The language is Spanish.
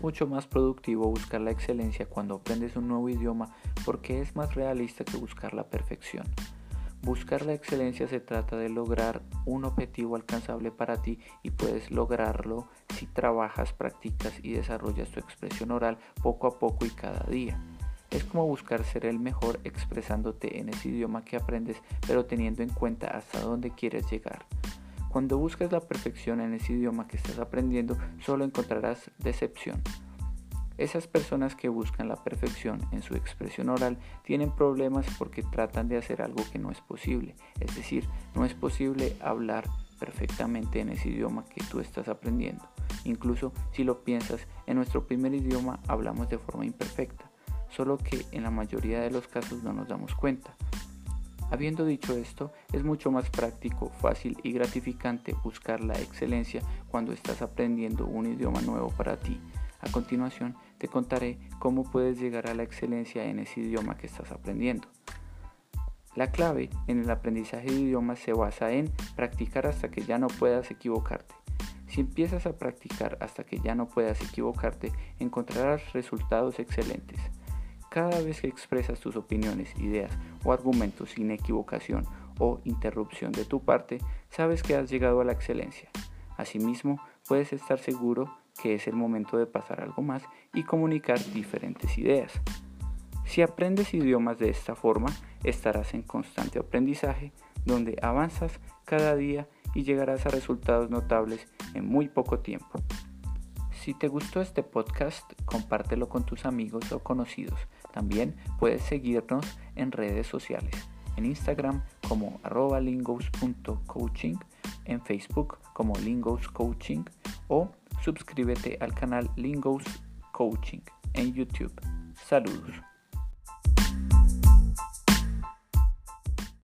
Mucho más productivo buscar la excelencia cuando aprendes un nuevo idioma porque es más realista que buscar la perfección. Buscar la excelencia se trata de lograr un objetivo alcanzable para ti y puedes lograrlo si trabajas, practicas y desarrollas tu expresión oral poco a poco y cada día. Es como buscar ser el mejor expresándote en ese idioma que aprendes, pero teniendo en cuenta hasta dónde quieres llegar. Cuando buscas la perfección en ese idioma que estás aprendiendo, solo encontrarás decepción. Esas personas que buscan la perfección en su expresión oral tienen problemas porque tratan de hacer algo que no es posible. Es decir, no es posible hablar perfectamente en ese idioma que tú estás aprendiendo. Incluso si lo piensas, en nuestro primer idioma hablamos de forma imperfecta, solo que en la mayoría de los casos no nos damos cuenta. Habiendo dicho esto, es mucho más práctico, fácil y gratificante buscar la excelencia cuando estás aprendiendo un idioma nuevo para ti. A continuación, te contaré cómo puedes llegar a la excelencia en ese idioma que estás aprendiendo. La clave en el aprendizaje de idiomas se basa en practicar hasta que ya no puedas equivocarte. Si empiezas a practicar hasta que ya no puedas equivocarte, encontrarás resultados excelentes. Cada vez que expresas tus opiniones, ideas o argumentos sin equivocación o interrupción de tu parte, sabes que has llegado a la excelencia. Asimismo, puedes estar seguro que es el momento de pasar algo más y comunicar diferentes ideas. Si aprendes idiomas de esta forma, estarás en constante aprendizaje, donde avanzas cada día y llegarás a resultados notables en muy poco tiempo. Si te gustó este podcast, compártelo con tus amigos o conocidos. También puedes seguirnos en redes sociales, en Instagram como lingos.coaching, en Facebook como Lingos Coaching o suscríbete al canal Lingos Coaching en YouTube. Saludos.